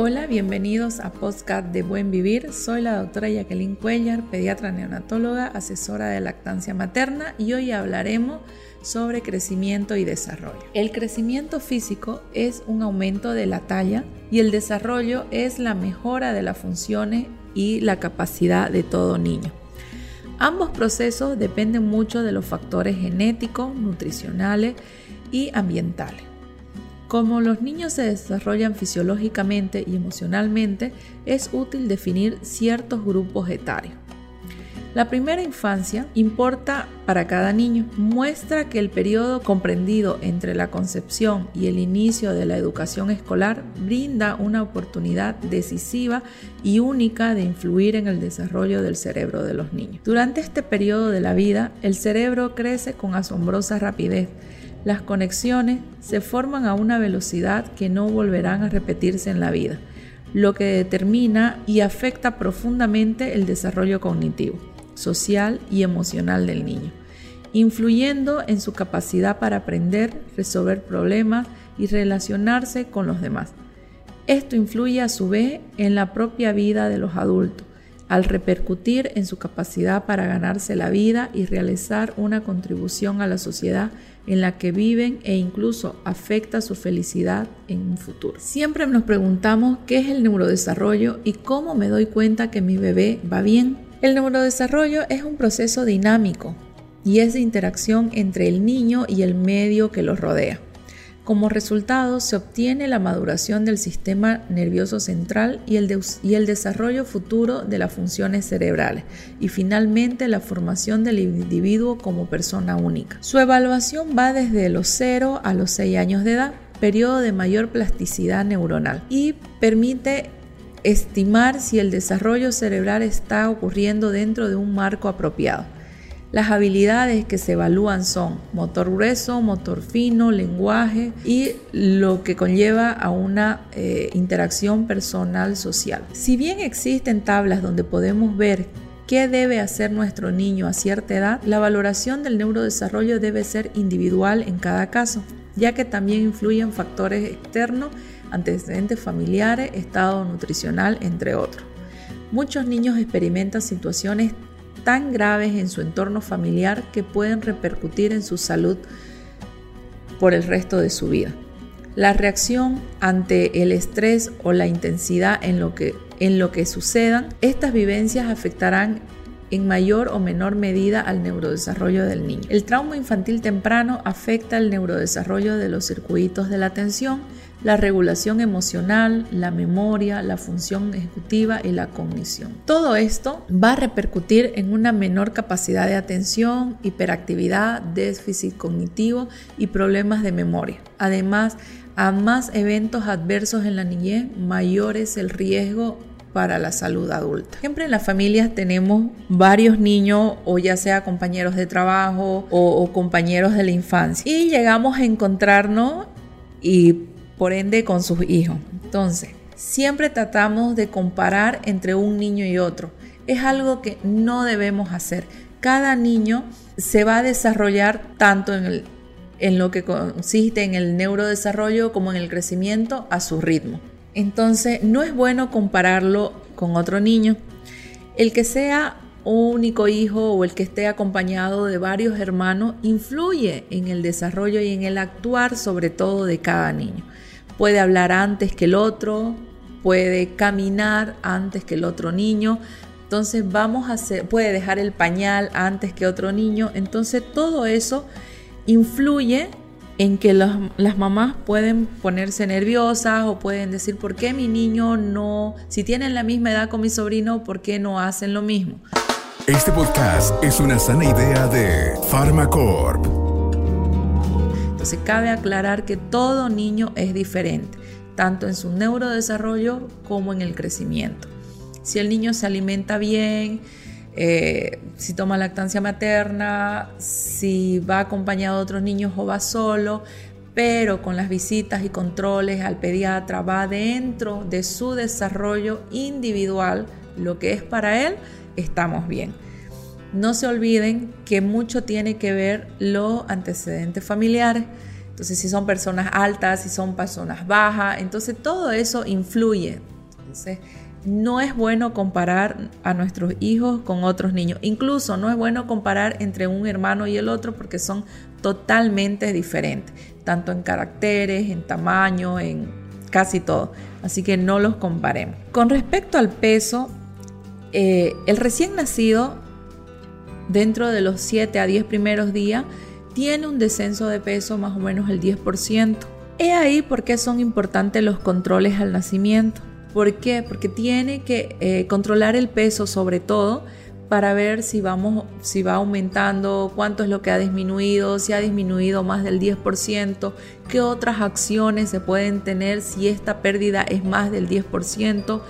Hola, bienvenidos a Podcast de Buen Vivir. Soy la doctora Jacqueline Cuellar, pediatra neonatóloga, asesora de lactancia materna y hoy hablaremos sobre crecimiento y desarrollo. El crecimiento físico es un aumento de la talla y el desarrollo es la mejora de las funciones y la capacidad de todo niño. Ambos procesos dependen mucho de los factores genéticos, nutricionales y ambientales. Como los niños se desarrollan fisiológicamente y emocionalmente, es útil definir ciertos grupos etarios. La primera infancia importa para cada niño. Muestra que el periodo comprendido entre la concepción y el inicio de la educación escolar brinda una oportunidad decisiva y única de influir en el desarrollo del cerebro de los niños. Durante este periodo de la vida, el cerebro crece con asombrosa rapidez. Las conexiones se forman a una velocidad que no volverán a repetirse en la vida, lo que determina y afecta profundamente el desarrollo cognitivo social y emocional del niño, influyendo en su capacidad para aprender, resolver problemas y relacionarse con los demás. Esto influye a su vez en la propia vida de los adultos, al repercutir en su capacidad para ganarse la vida y realizar una contribución a la sociedad en la que viven e incluso afecta su felicidad en un futuro. Siempre nos preguntamos qué es el neurodesarrollo y cómo me doy cuenta que mi bebé va bien. El neurodesarrollo es un proceso dinámico y es de interacción entre el niño y el medio que lo rodea. Como resultado, se obtiene la maduración del sistema nervioso central y el, desarrollo futuro de las funciones cerebrales y finalmente la formación del individuo como persona única. Su evaluación va desde los 0 a los 6 años de edad, periodo de mayor plasticidad neuronal, y permite estimar si el desarrollo cerebral está ocurriendo dentro de un marco apropiado. Las habilidades que se evalúan son motor grueso, motor fino, lenguaje y lo que conlleva a una eh, interacción personal social. Si bien existen tablas donde podemos ver qué debe hacer nuestro niño a cierta edad, la valoración del neurodesarrollo debe ser individual en cada caso, ya que también influyen factores externos antecedentes familiares, estado nutricional, entre otros. Muchos niños experimentan situaciones tan graves en su entorno familiar que pueden repercutir en su salud por el resto de su vida. La reacción ante el estrés o la intensidad en lo que, en lo que sucedan, estas vivencias afectarán en mayor o menor medida al neurodesarrollo del niño. El trauma infantil temprano afecta el neurodesarrollo de los circuitos de la atención, la regulación emocional, la memoria, la función ejecutiva y la cognición. Todo esto va a repercutir en una menor capacidad de atención, hiperactividad, déficit cognitivo y problemas de memoria. Además, a más eventos adversos en la niñez, mayor es el riesgo para la salud adulta. Siempre en las familias tenemos varios niños o ya sea compañeros de trabajo o, o compañeros de la infancia y llegamos a encontrarnos y por ende con sus hijos. Entonces, siempre tratamos de comparar entre un niño y otro. Es algo que no debemos hacer. Cada niño se va a desarrollar tanto en, en lo que consiste en el neurodesarrollo como en el crecimiento a su ritmo. Entonces, no es bueno compararlo con otro niño. El que sea único hijo o el que esté acompañado de varios hermanos influye en el desarrollo y en el actuar sobre todo de cada niño puede hablar antes que el otro, puede caminar antes que el otro niño. Entonces vamos a hacer, puede dejar el pañal antes que otro niño. Entonces todo eso influye en que las mamás pueden ponerse nerviosas o pueden decir, ¿por qué mi niño no, si tienen la misma edad con mi sobrino, ¿por qué no hacen lo mismo? Este podcast es una sana idea de Pharmacorp. Se cabe aclarar que todo niño es diferente, tanto en su neurodesarrollo como en el crecimiento. Si el niño se alimenta bien, eh, si toma lactancia materna, si va acompañado de otros niños o va solo, pero con las visitas y controles al pediatra va dentro de su desarrollo individual, lo que es para él, estamos bien. No se olviden que mucho tiene que ver los antecedentes familiares. Entonces, si son personas altas, si son personas bajas, entonces todo eso influye. Entonces, no es bueno comparar a nuestros hijos con otros niños. Incluso no es bueno comparar entre un hermano y el otro porque son totalmente diferentes, tanto en caracteres, en tamaño, en casi todo. Así que no los comparemos. Con respecto al peso, eh, el recién nacido, dentro de los 7 a 10 primeros días, tiene un descenso de peso más o menos el 10%. He ahí por qué son importantes los controles al nacimiento. ¿Por qué? Porque tiene que eh, controlar el peso sobre todo para ver si, vamos, si va aumentando, cuánto es lo que ha disminuido, si ha disminuido más del 10%, qué otras acciones se pueden tener si esta pérdida es más del 10%,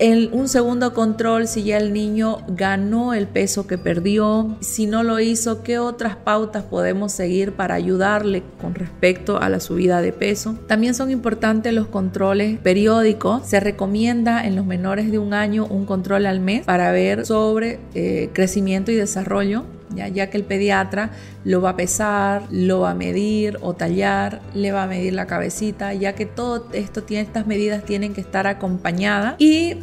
en un segundo control, si ya el niño ganó el peso que perdió, si no lo hizo, qué otras pautas podemos seguir para ayudarle con respecto a la subida de peso. También son importantes los controles periódicos. Se recomienda en los menores de un año un control al mes para ver sobre eh, crecimiento y desarrollo ya, ya, que el pediatra lo va a pesar, lo va a medir o tallar, le va a medir la cabecita, ya que todo esto tiene, estas medidas tienen que estar acompañadas y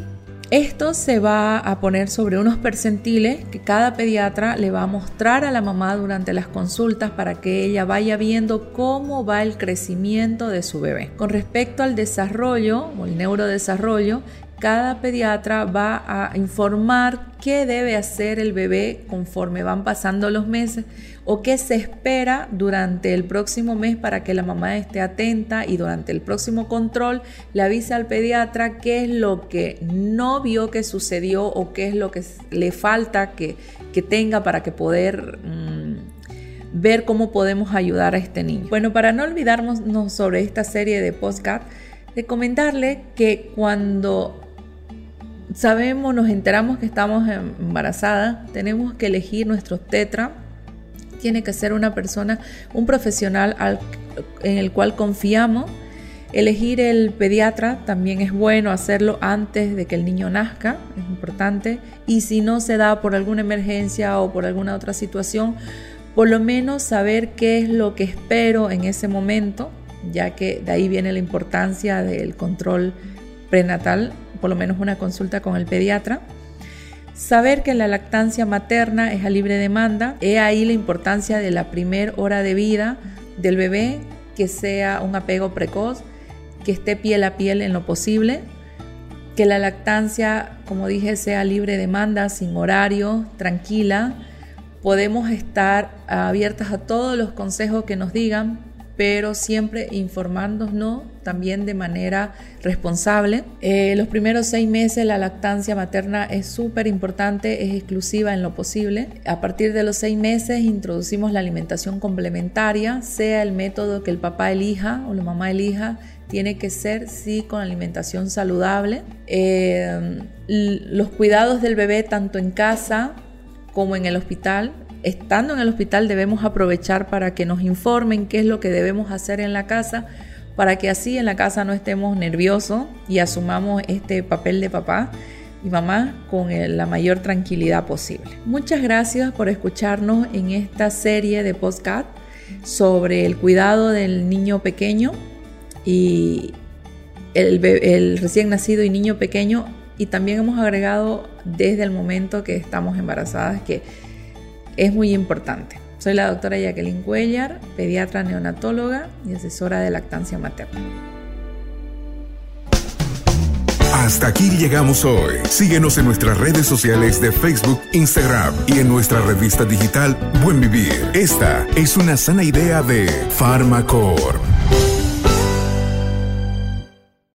esto se va a poner sobre unos percentiles que cada pediatra le va a mostrar a la mamá durante las consultas para que ella vaya viendo cómo va el crecimiento de su bebé. Con respecto al desarrollo o el neurodesarrollo, cada pediatra va a informar qué debe hacer el bebé conforme van pasando los meses o qué se espera durante el próximo mes para que la mamá esté atenta y durante el próximo control le avise al pediatra qué es lo que no vio que sucedió o qué es lo que le falta que, tenga para que poder... Mm, ver cómo podemos ayudar a este niño. Bueno, para no olvidarnos sobre esta serie de podcast, de comentarle que cuando sabemos, nos enteramos que estamos embarazadas, tenemos que elegir nuestro tetra. Tiene que ser una persona, un profesional en el cual confiamos. Elegir el pediatra también es bueno hacerlo antes de que el niño nazca, es importante. Y si no se da por alguna emergencia o por alguna otra situación, por lo menos saber qué es lo que espero en ese momento, ya que de ahí viene la importancia del control prenatal por lo menos una consulta con el pediatra. Saber que la lactancia materna es a libre demanda. He ahí la importancia de la primera hora de vida del bebé, que sea un apego precoz, que esté piel a piel en lo posible, que la lactancia, como dije, sea libre demanda, sin horario, tranquila. Podemos estar abiertas a todos los consejos que nos digan, pero siempre informándonos también de manera responsable. Eh, los primeros seis meses la lactancia materna es súper importante, es exclusiva en lo posible. A partir de los seis meses introducimos la alimentación complementaria, sea el método que el papá elija o la mamá elija, tiene que ser sí con alimentación saludable. Eh, los cuidados del bebé tanto en casa como en el hospital estando en el hospital debemos aprovechar para que nos informen qué es lo que debemos hacer en la casa, para que así en la casa no estemos nerviosos y asumamos este papel de papá y mamá con la mayor tranquilidad posible. Muchas gracias por escucharnos en esta serie de podcast sobre el cuidado del niño pequeño y el, el recién nacido y niño pequeño y también hemos agregado desde el momento que estamos embarazadas que es muy importante. Soy la doctora Jacqueline Cuellar, pediatra neonatóloga y asesora de lactancia materna. Hasta aquí llegamos hoy. Síguenos en nuestras redes sociales de Facebook, Instagram y en nuestra revista digital Buen Vivir. Esta es una sana idea de Farmacor.